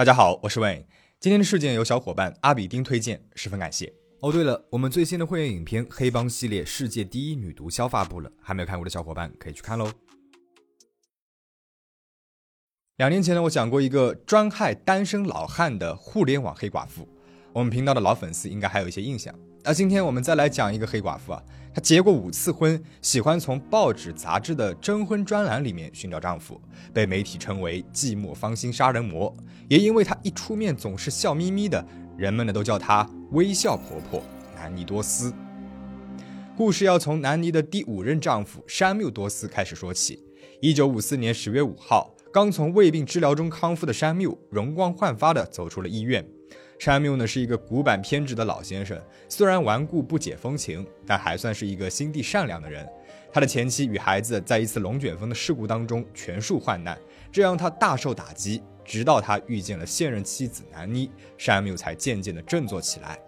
大家好，我是 Wayne。今天的事件由小伙伴阿比丁推荐，十分感谢。哦，对了，我们最新的会员影片《黑帮系列：世界第一女毒枭》发布了，还没有看过的小伙伴可以去看喽。两年前呢，我讲过一个专害单身老汉的互联网黑寡妇，我们频道的老粉丝应该还有一些印象。那今天我们再来讲一个黑寡妇啊，她结过五次婚，喜欢从报纸杂志的征婚专栏里面寻找丈夫，被媒体称为“寂寞芳心杀人魔”。也因为她一出面总是笑眯眯的，人们呢都叫她“微笑婆婆”南尼多斯。故事要从南尼的第五任丈夫山缪多斯开始说起。一九五四年十月五号，刚从胃病治疗中康复的山缪容光焕发的走出了医院。山缪呢是一个古板偏执的老先生，虽然顽固不解风情，但还算是一个心地善良的人。他的前妻与孩子在一次龙卷风的事故当中全数患难，这让他大受打击。直到他遇见了现任妻子南妮，山缪才渐渐的振作起来。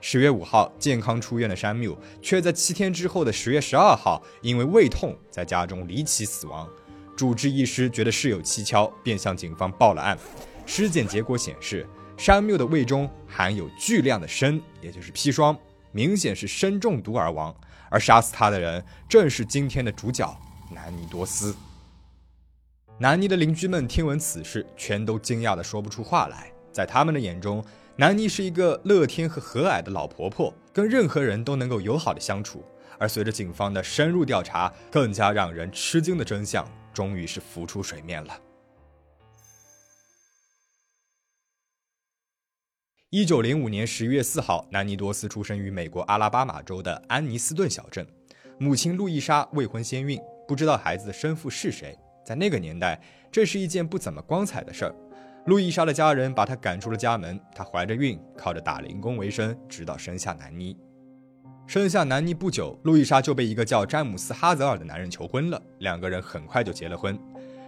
十月五号健康出院的山缪，却在七天之后的十月十二号因为胃痛在家中离奇死亡。主治医师觉得事有蹊跷，便向警方报了案。尸检结果显示。山缪的胃中含有巨量的砷，也就是砒霜，明显是砷中毒而亡。而杀死他的人正是今天的主角南尼多斯。南尼的邻居们听闻此事，全都惊讶的说不出话来。在他们的眼中，南尼是一个乐天和和蔼的老婆婆，跟任何人都能够友好的相处。而随着警方的深入调查，更加让人吃惊的真相终于是浮出水面了。一九零五年十一月四号，南尼多斯出生于美国阿拉巴马州的安尼斯顿小镇。母亲路易莎未婚先孕，不知道孩子的生父是谁。在那个年代，这是一件不怎么光彩的事儿。路易莎的家人把她赶出了家门，她怀着孕，靠着打零工为生，直到生下南妮。生下南妮不久，路易莎就被一个叫詹姆斯·哈泽尔的男人求婚了，两个人很快就结了婚。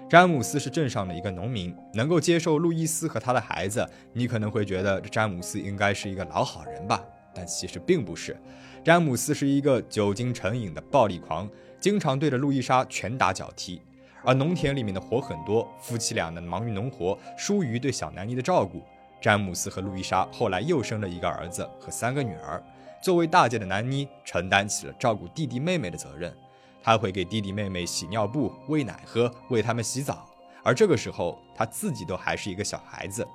詹姆斯是镇上的一个农民，能够接受路易斯和他的孩子。你可能会觉得詹姆斯应该是一个老好人吧？但其实并不是。詹姆斯是一个酒精成瘾的暴力狂，经常对着路易莎拳打脚踢。而农田里面的活很多，夫妻俩呢忙于农活，疏于对小南妮的照顾。詹姆斯和路易莎后来又生了一个儿子和三个女儿。作为大姐的南妮承担起了照顾弟弟妹妹的责任。他会给弟弟妹妹洗尿布、喂奶喝，为他们洗澡。而这个时候，他自己都还是一个小孩子。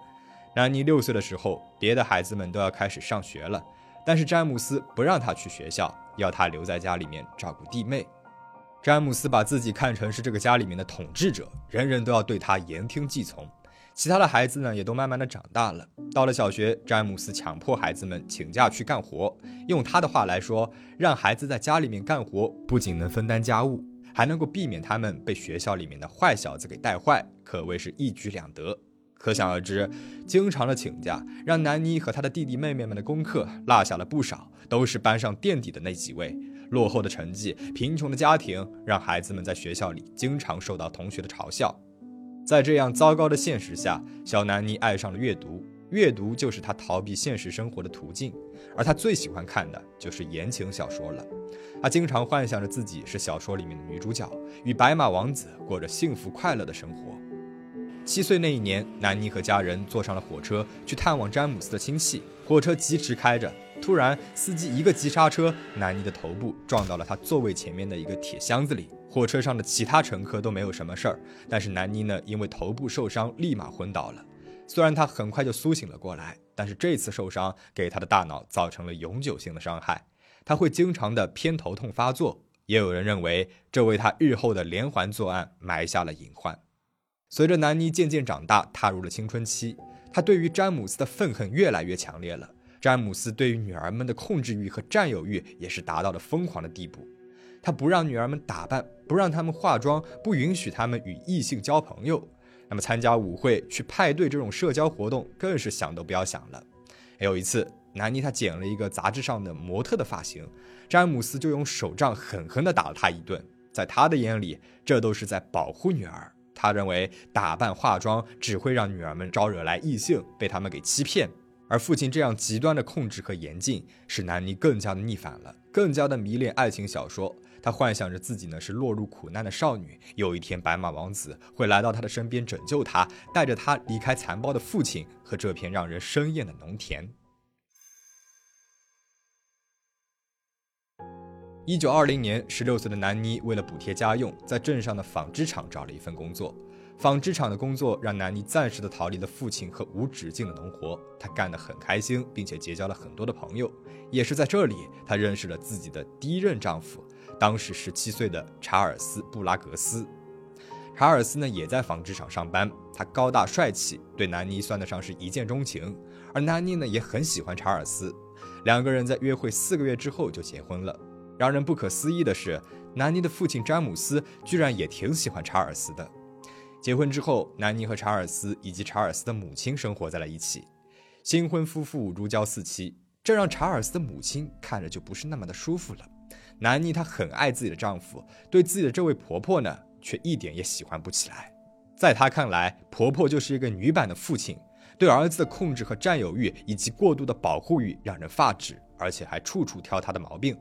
南妮六岁的时候，别的孩子们都要开始上学了，但是詹姆斯不让他去学校，要他留在家里面照顾弟妹。詹姆斯把自己看成是这个家里面的统治者，人人都要对他言听计从。其他的孩子呢，也都慢慢的长大了。到了小学，詹姆斯强迫孩子们请假去干活。用他的话来说，让孩子在家里面干活，不仅能分担家务，还能够避免他们被学校里面的坏小子给带坏，可谓是一举两得。可想而知，经常的请假，让南妮和他的弟弟妹妹们的功课落下了不少，都是班上垫底的那几位。落后的成绩，贫穷的家庭，让孩子们在学校里经常受到同学的嘲笑。在这样糟糕的现实下，小南妮爱上了阅读，阅读就是她逃避现实生活的途径，而她最喜欢看的就是言情小说了。她经常幻想着自己是小说里面的女主角，与白马王子过着幸福快乐的生活。七岁那一年，南妮和家人坐上了火车去探望詹姆斯的亲戚，火车疾驰开着，突然司机一个急刹车，南妮的头部撞到了他座位前面的一个铁箱子里。火车上的其他乘客都没有什么事儿，但是南妮呢，因为头部受伤，立马昏倒了。虽然她很快就苏醒了过来，但是这次受伤给她的大脑造成了永久性的伤害，她会经常的偏头痛发作。也有人认为，这为她日后的连环作案埋下了隐患。随着南妮渐渐长大，踏入了青春期，她对于詹姆斯的愤恨越来越强烈了。詹姆斯对于女儿们的控制欲和占有欲也是达到了疯狂的地步。他不让女儿们打扮，不让她们化妆，不允许她们与异性交朋友。那么参加舞会、去派对这种社交活动，更是想都不要想了。有一次，南妮她剪了一个杂志上的模特的发型，詹姆斯就用手杖狠狠地打了她一顿。在他的眼里，这都是在保护女儿。他认为打扮化妆只会让女儿们招惹来异性，被他们给欺骗。而父亲这样极端的控制和严禁，使南妮更加的逆反了，更加的迷恋爱情小说。她幻想着自己呢是落入苦难的少女，有一天白马王子会来到她的身边拯救她，带着她离开残暴的父亲和这片让人生厌的农田。一九二零年，十六岁的南妮为了补贴家用，在镇上的纺织厂找了一份工作。纺织厂的工作让南妮暂时的逃离了父亲和无止境的农活，她干得很开心，并且结交了很多的朋友。也是在这里，她认识了自己的第一任丈夫，当时十七岁的查尔斯·布拉格斯。查尔斯呢也在纺织厂上班，他高大帅气，对南妮算得上是一见钟情。而南妮呢也很喜欢查尔斯，两个人在约会四个月之后就结婚了。让人不可思议的是，南妮的父亲詹姆斯居然也挺喜欢查尔斯的。结婚之后，南妮和查尔斯以及查尔斯的母亲生活在了一起。新婚夫妇如胶似漆，这让查尔斯的母亲看着就不是那么的舒服了。南妮她很爱自己的丈夫，对自己的这位婆婆呢，却一点也喜欢不起来。在她看来，婆婆就是一个女版的父亲，对儿子的控制和占有欲以及过度的保护欲让人发指，而且还处处挑她的毛病。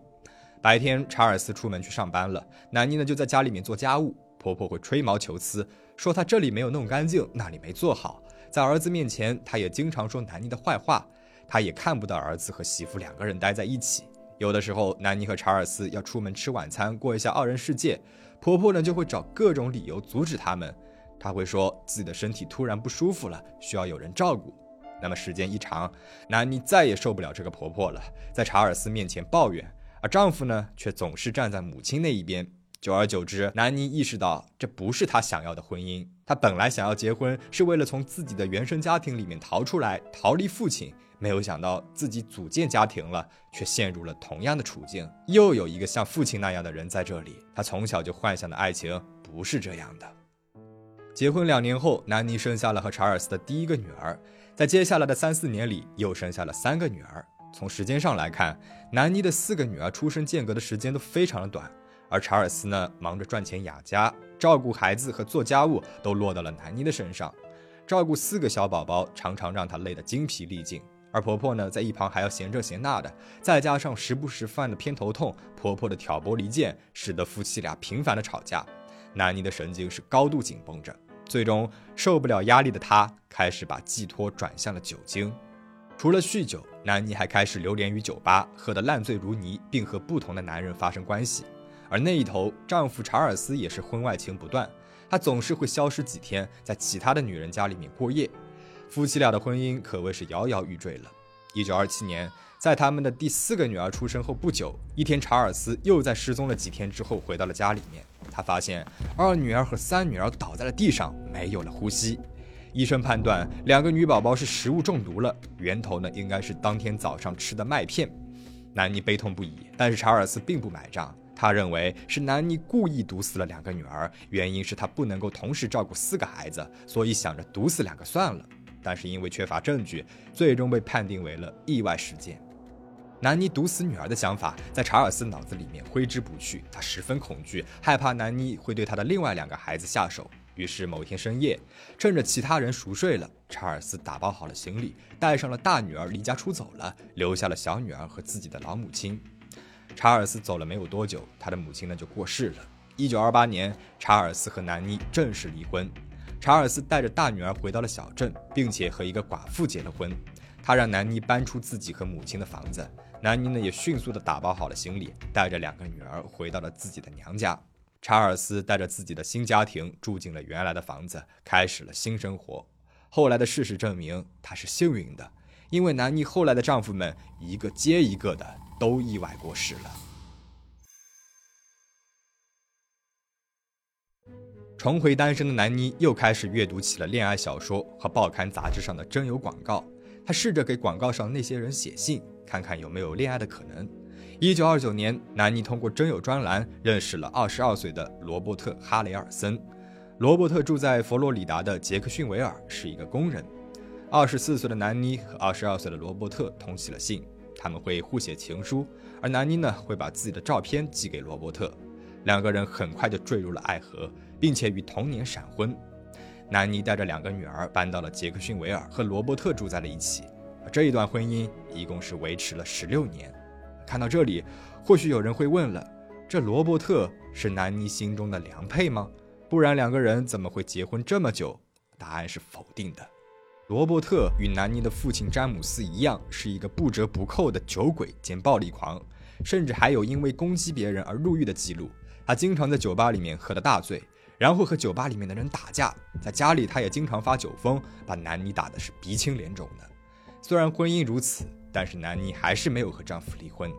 白天，查尔斯出门去上班了，南妮呢就在家里面做家务。婆婆会吹毛求疵，说她这里没有弄干净，那里没做好。在儿子面前，她也经常说南妮的坏话。她也看不到儿子和媳妇两个人待在一起。有的时候，南妮和查尔斯要出门吃晚餐，过一下二人世界，婆婆呢就会找各种理由阻止他们。她会说自己的身体突然不舒服了，需要有人照顾。那么时间一长，南妮再也受不了这个婆婆了，在查尔斯面前抱怨，而丈夫呢却总是站在母亲那一边。久而久之，南妮意识到这不是她想要的婚姻。她本来想要结婚，是为了从自己的原生家庭里面逃出来，逃离父亲。没有想到自己组建家庭了，却陷入了同样的处境。又有一个像父亲那样的人在这里。她从小就幻想的爱情不是这样的。结婚两年后，南妮生下了和查尔斯的第一个女儿。在接下来的三四年里，又生下了三个女儿。从时间上来看，南妮的四个女儿出生间隔的时间都非常的短。而查尔斯呢，忙着赚钱养家，照顾孩子和做家务都落到了南妮的身上。照顾四个小宝宝，常常让她累得精疲力尽。而婆婆呢，在一旁还要嫌这嫌那的，再加上时不时犯的偏头痛，婆婆的挑拨离间，使得夫妻俩频繁的吵架。南妮的神经是高度紧绷着，最终受不了压力的她，开始把寄托转向了酒精。除了酗酒，南妮还开始流连于酒吧，喝得烂醉如泥，并和不同的男人发生关系。而那一头，丈夫查尔斯也是婚外情不断，他总是会消失几天，在其他的女人家里面过夜，夫妻俩的婚姻可谓是摇摇欲坠了。一九二七年，在他们的第四个女儿出生后不久，一天，查尔斯又在失踪了几天之后回到了家里面，他发现二女儿和三女儿倒在了地上，没有了呼吸。医生判断两个女宝宝是食物中毒了，源头呢应该是当天早上吃的麦片。南妮悲痛不已，但是查尔斯并不买账。他认为是南妮故意毒死了两个女儿，原因是他不能够同时照顾四个孩子，所以想着毒死两个算了。但是因为缺乏证据，最终被判定为了意外事件。南妮毒死女儿的想法在查尔斯脑子里面挥之不去，他十分恐惧，害怕南妮会对他的另外两个孩子下手。于是某天深夜，趁着其他人熟睡了，查尔斯打包好了行李，带上了大女儿离家出走了，留下了小女儿和自己的老母亲。查尔斯走了没有多久，他的母亲呢就过世了。一九二八年，查尔斯和南妮正式离婚。查尔斯带着大女儿回到了小镇，并且和一个寡妇结了婚。他让南妮搬出自己和母亲的房子，南妮呢也迅速的打包好了行李，带着两个女儿回到了自己的娘家。查尔斯带着自己的新家庭住进了原来的房子，开始了新生活。后来的事实证明，他是幸运的，因为南妮后来的丈夫们一个接一个的。都意外过世了。重回单身的南妮又开始阅读起了恋爱小说和报刊杂志上的征友广告。她试着给广告上那些人写信，看看有没有恋爱的可能。一九二九年，南妮通过征友专栏认识了二十二岁的罗伯特·哈雷尔森。罗伯特住在佛罗里达的杰克逊维尔，是一个工人。二十四岁的南妮和二十二岁的罗伯特通起了信。他们会互写情书，而南妮呢会把自己的照片寄给罗伯特，两个人很快就坠入了爱河，并且于同年闪婚。南妮带着两个女儿搬到了杰克逊维尔，和罗伯特住在了一起。这一段婚姻一共是维持了十六年。看到这里，或许有人会问了：这罗伯特是南妮心中的良配吗？不然两个人怎么会结婚这么久？答案是否定的。罗伯特与南妮的父亲詹姆斯一样，是一个不折不扣的酒鬼兼暴力狂，甚至还有因为攻击别人而入狱的记录。他经常在酒吧里面喝得大醉，然后和酒吧里面的人打架。在家里，他也经常发酒疯，把南妮打的是鼻青脸肿的。虽然婚姻如此，但是南妮还是没有和丈夫离婚。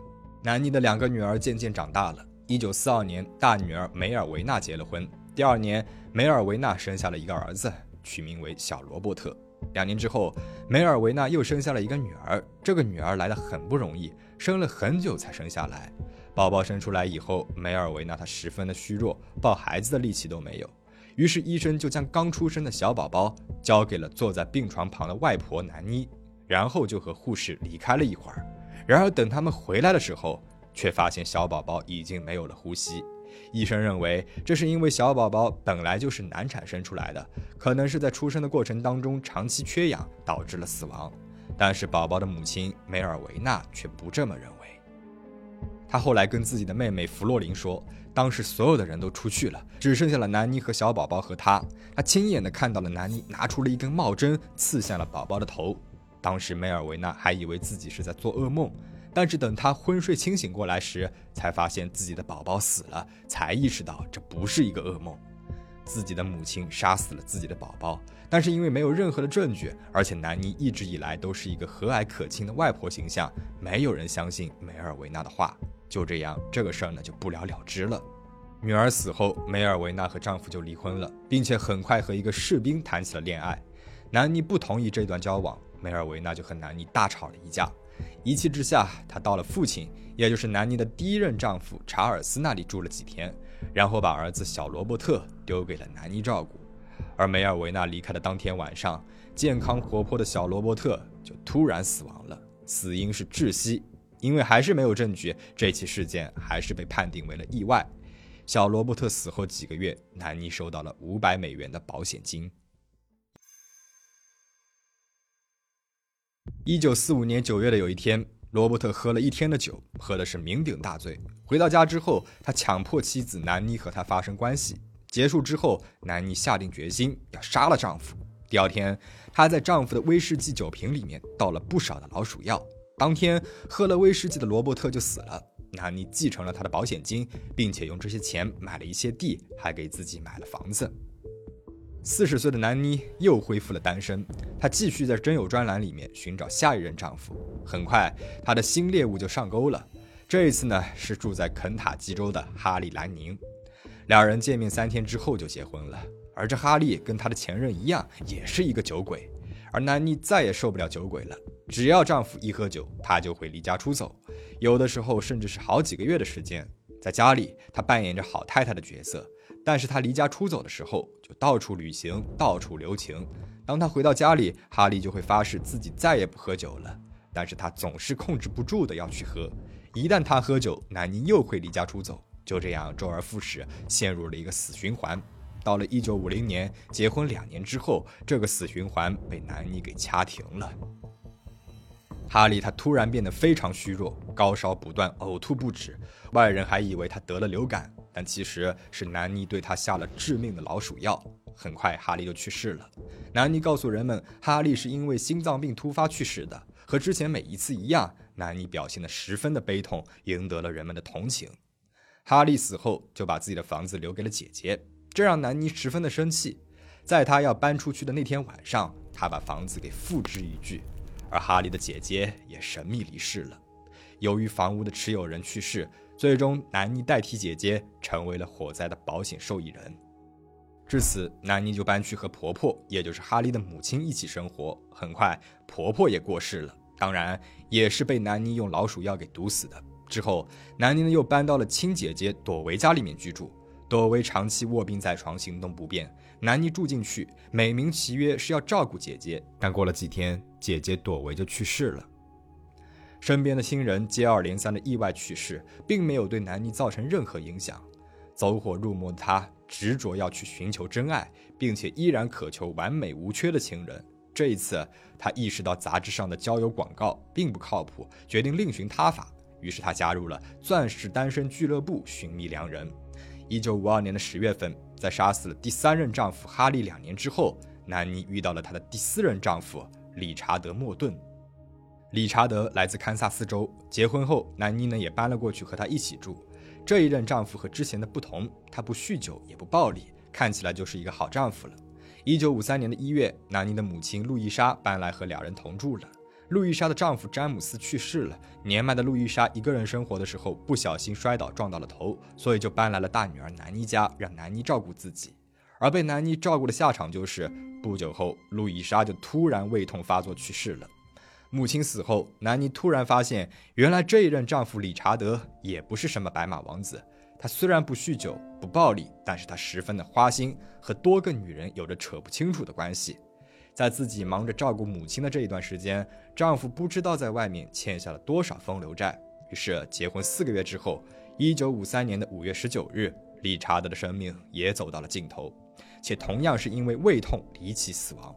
南妮的两个女儿渐渐长大了。一九四二年，大女儿梅尔维纳结了婚。第二年，梅尔维纳生下了一个儿子，取名为小罗伯特。两年之后，梅尔维纳又生下了一个女儿。这个女儿来的很不容易，生了很久才生下来。宝宝生出来以后，梅尔维纳她十分的虚弱，抱孩子的力气都没有。于是医生就将刚出生的小宝宝交给了坐在病床旁的外婆南妮。然后就和护士离开了一会儿，然而等他们回来的时候，却发现小宝宝已经没有了呼吸。医生认为这是因为小宝宝本来就是难产生出来的，可能是在出生的过程当中长期缺氧导致了死亡。但是宝宝的母亲梅尔维纳却不这么认为。她后来跟自己的妹妹弗洛琳说，当时所有的人都出去了，只剩下了南妮和小宝宝和她。她亲眼的看到了南妮拿出了一根帽针刺向了宝宝的头。当时梅尔维纳还以为自己是在做噩梦，但是等他昏睡清醒过来时，才发现自己的宝宝死了，才意识到这不是一个噩梦。自己的母亲杀死了自己的宝宝，但是因为没有任何的证据，而且南妮一直以来都是一个和蔼可亲的外婆形象，没有人相信梅尔维纳的话。就这样，这个事儿呢就不了了之了。女儿死后，梅尔维纳和丈夫就离婚了，并且很快和一个士兵谈起了恋爱。南妮不同意这段交往。梅尔维纳就和南妮大吵了一架，一气之下，她到了父亲，也就是南妮的第一任丈夫查尔斯那里住了几天，然后把儿子小罗伯特丢给了南妮照顾。而梅尔维纳离开的当天晚上，健康活泼的小罗伯特就突然死亡了，死因是窒息。因为还是没有证据，这起事件还是被判定为了意外。小罗伯特死后几个月，南妮收到了五百美元的保险金。一九四五年九月的有一天，罗伯特喝了一天的酒，喝的是酩酊大醉。回到家之后，他强迫妻子南妮和他发生关系。结束之后，南妮下定决心要杀了丈夫。第二天，她在丈夫的威士忌酒瓶里面倒了不少的老鼠药。当天喝了威士忌的罗伯特就死了。南妮继承了他的保险金，并且用这些钱买了一些地，还给自己买了房子。四十岁的南妮又恢复了单身，她继续在真友专栏里面寻找下一任丈夫。很快，她的新猎物就上钩了。这一次呢，是住在肯塔基州的哈利·兰宁。两人见面三天之后就结婚了。而这哈利跟他的前任一样，也是一个酒鬼。而南妮再也受不了酒鬼了，只要丈夫一喝酒，她就会离家出走，有的时候甚至是好几个月的时间。在家里，她扮演着好太太的角色。但是他离家出走的时候，就到处旅行，到处留情。当他回到家里，哈利就会发誓自己再也不喝酒了。但是他总是控制不住的要去喝。一旦他喝酒，南妮又会离家出走。就这样周而复始，陷入了一个死循环。到了一九五零年，结婚两年之后，这个死循环被南妮给掐停了。哈利他突然变得非常虚弱，高烧不断，呕吐不止。外人还以为他得了流感。但其实是南妮对他下了致命的老鼠药。很快，哈利就去世了。南妮告诉人们，哈利是因为心脏病突发去世的。和之前每一次一样，南妮表现得十分的悲痛，赢得了人们的同情。哈利死后，就把自己的房子留给了姐姐，这让南妮十分的生气。在他要搬出去的那天晚上，他把房子给付之一炬。而哈利的姐姐也神秘离世了。由于房屋的持有人去世。最终，南妮代替姐姐成为了火灾的保险受益人。至此，南妮就搬去和婆婆，也就是哈利的母亲一起生活。很快，婆婆也过世了，当然也是被南妮用老鼠药给毒死的。之后，南妮呢又搬到了亲姐姐朵维家里面居住。朵维长期卧病在床，行动不便。南妮住进去，美名其曰是要照顾姐姐，但过了几天，姐姐朵维就去世了。身边的亲人接二连三的意外去世，并没有对南妮造成任何影响。走火入魔的他执着要去寻求真爱，并且依然渴求完美无缺的情人。这一次，他意识到杂志上的交友广告并不靠谱，决定另寻他法。于是她加入了钻石单身俱乐部寻觅良人。一九五二年的十月份，在杀死了第三任丈夫哈利两年之后，南妮遇到了她的第四任丈夫理查德·莫顿。理查德来自堪萨斯州，结婚后，南妮呢也搬了过去和他一起住。这一任丈夫和之前的不同，他不酗酒也不暴力，看起来就是一个好丈夫了。一九五三年的一月，南妮的母亲路易莎搬来和两人同住了。路易莎的丈夫詹姆斯去世了，年迈的路易莎一个人生活的时候不小心摔倒撞到了头，所以就搬来了大女儿南妮家，让南妮照顾自己。而被南妮照顾的下场就是，不久后路易莎就突然胃痛发作去世了。母亲死后，南妮突然发现，原来这一任丈夫理查德也不是什么白马王子。他虽然不酗酒、不暴力，但是他十分的花心，和多个女人有着扯不清楚的关系。在自己忙着照顾母亲的这一段时间，丈夫不知道在外面欠下了多少风流债。于是，结婚四个月之后，一九五三年的五月十九日，理查德的生命也走到了尽头，且同样是因为胃痛离奇死亡。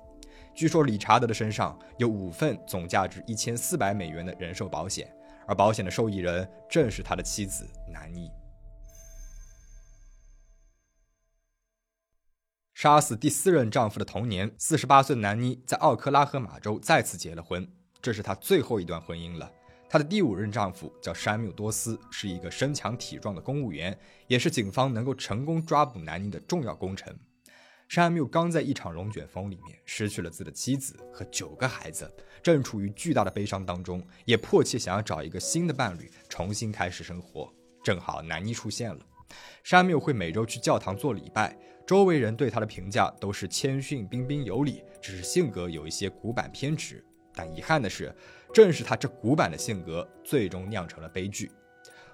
据说理查德的身上有五份总价值一千四百美元的人寿保险，而保险的受益人正是他的妻子南妮。杀死第四任丈夫的同年，四十八岁的南妮在奥克拉荷马州再次结了婚，这是她最后一段婚姻了。她的第五任丈夫叫山缪多斯，是一个身强体壮的公务员，也是警方能够成功抓捕南妮的重要功臣。山缪刚在一场龙卷风里面失去了自己的妻子和九个孩子，正处于巨大的悲伤当中，也迫切想要找一个新的伴侣，重新开始生活。正好南妮出现了，山缪会每周去教堂做礼拜，周围人对他的评价都是谦逊、彬彬有礼，只是性格有一些古板偏执。但遗憾的是，正是他这古板的性格，最终酿成了悲剧。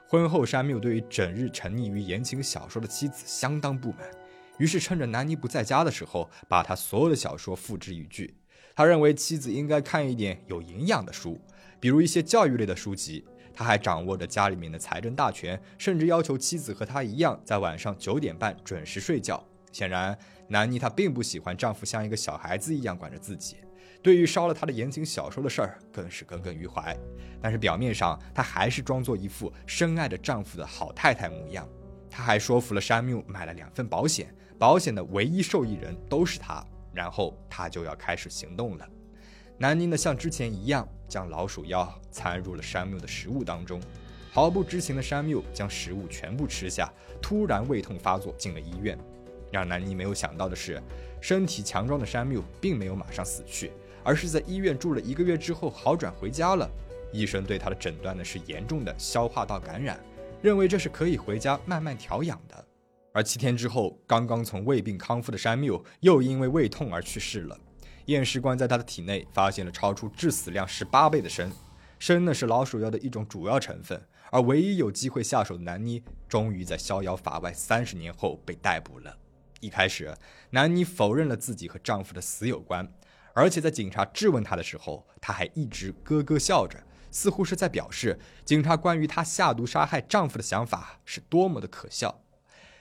婚后，山缪对于整日沉溺于言情小说的妻子相当不满。于是趁着南妮不在家的时候，把他所有的小说付之一炬。他认为妻子应该看一点有营养的书，比如一些教育类的书籍。他还掌握着家里面的财政大权，甚至要求妻子和他一样，在晚上九点半准时睡觉。显然，南妮她并不喜欢丈夫像一个小孩子一样管着自己。对于烧了她的言情小说的事儿，更是耿耿于怀。但是表面上，她还是装作一副深爱着丈夫的好太太模样。她还说服了山缪买了两份保险。保险的唯一受益人都是她，然后她就要开始行动了。南宁呢，像之前一样，将老鼠药掺入了山缪的食物当中。毫不知情的山缪将食物全部吃下，突然胃痛发作，进了医院。让南妮没有想到的是，身体强壮的山缪并没有马上死去，而是在医院住了一个月之后好转回家了。医生对他的诊断呢是严重的消化道感染，认为这是可以回家慢慢调养的。而七天之后，刚刚从胃病康复的山缪又因为胃痛而去世了。验尸官在他的体内发现了超出致死量十八倍的砷，砷呢是老鼠药的一种主要成分。而唯一有机会下手的南妮，终于在逍遥法外三十年后被逮捕了。一开始，南妮否认了自己和丈夫的死有关，而且在警察质问她的时候，她还一直咯咯笑着，似乎是在表示警察关于她下毒杀害丈夫的想法是多么的可笑。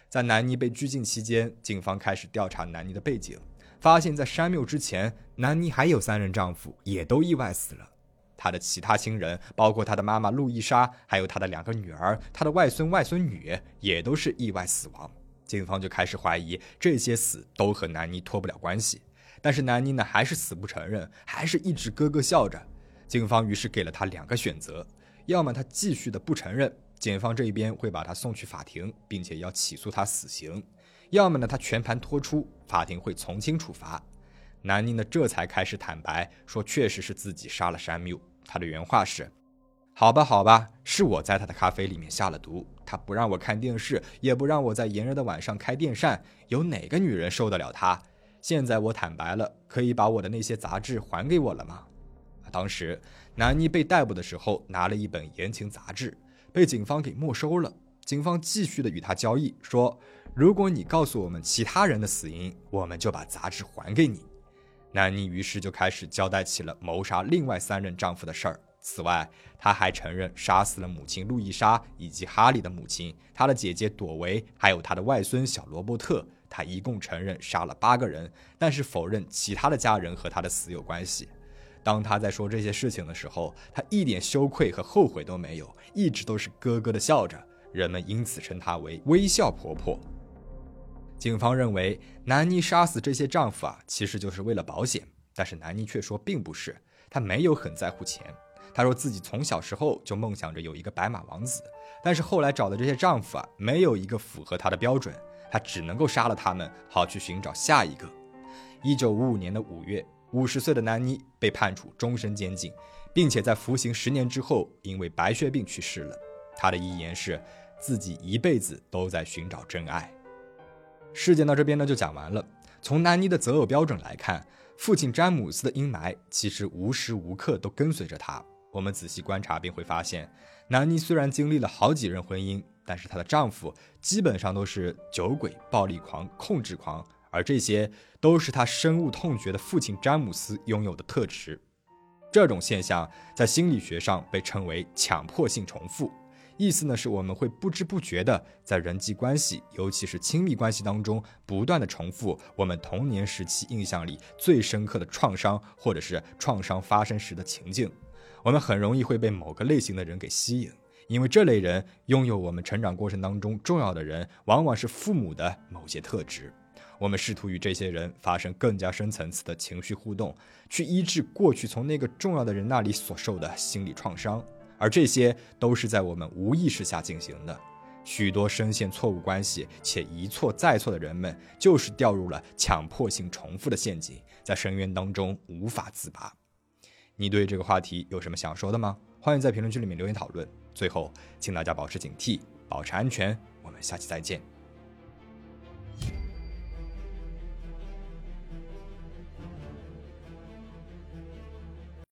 在南妮被拘禁期间，警方开始调查南妮的背景，发现，在山缪之前，南妮还有三任丈夫，也都意外死了。她的其他亲人，包括她的妈妈路易莎，还有她的两个女儿，她的外孙外孙女，也都是意外死亡。警方就开始怀疑这些死都和南妮脱不了关系。但是南妮呢，还是死不承认，还是一直咯咯笑着。警方于是给了她两个选择：要么她继续的不承认。检方这一边会把他送去法庭，并且要起诉他死刑；要么呢，他全盘托出，法庭会从轻处罚。南妮呢，这才开始坦白说，确实是自己杀了山缪。他的原话是：“好吧，好吧，是我在他的咖啡里面下了毒。他不让我看电视，也不让我在炎热的晚上开电扇，有哪个女人受得了他？现在我坦白了，可以把我的那些杂志还给我了吗？”当时，南妮被逮捕的时候，拿了一本言情杂志。被警方给没收了。警方继续的与他交易，说：“如果你告诉我们其他人的死因，我们就把杂志还给你。”南妮于是就开始交代起了谋杀另外三任丈夫的事儿。此外，他还承认杀死了母亲路易莎以及哈利的母亲、他的姐姐朵维，还有他的外孙小罗伯特。他一共承认杀了八个人，但是否认其他的家人和他的死有关系。当他在说这些事情的时候，他一点羞愧和后悔都没有，一直都是咯咯的笑着。人们因此称她为“微笑婆婆”。警方认为，南妮杀死这些丈夫啊，其实就是为了保险。但是南妮却说并不是，她没有很在乎钱。她说自己从小时候就梦想着有一个白马王子，但是后来找的这些丈夫啊，没有一个符合她的标准，她只能够杀了他们，好去寻找下一个。一九五五年的五月。五十岁的南妮被判处终身监禁，并且在服刑十年之后，因为白血病去世了。他的遗言是，自己一辈子都在寻找真爱。事件到这边呢就讲完了。从南妮的择偶标准来看，父亲詹姆斯的阴霾其实无时无刻都跟随着他。我们仔细观察便会发现，南妮虽然经历了好几任婚姻，但是她的丈夫基本上都是酒鬼、暴力狂、控制狂。而这些都是她深恶痛绝的父亲詹姆斯拥有的特质。这种现象在心理学上被称为强迫性重复，意思呢是我们会不知不觉的在人际关系，尤其是亲密关系当中，不断的重复我们童年时期印象里最深刻的创伤，或者是创伤发生时的情境。我们很容易会被某个类型的人给吸引，因为这类人拥有我们成长过程当中重要的人，往往是父母的某些特质。我们试图与这些人发生更加深层次的情绪互动，去医治过去从那个重要的人那里所受的心理创伤，而这些都是在我们无意识下进行的。许多深陷错误关系且一错再错的人们，就是掉入了强迫性重复的陷阱，在深渊当中无法自拔。你对这个话题有什么想说的吗？欢迎在评论区里面留言讨论。最后，请大家保持警惕，保持安全。我们下期再见。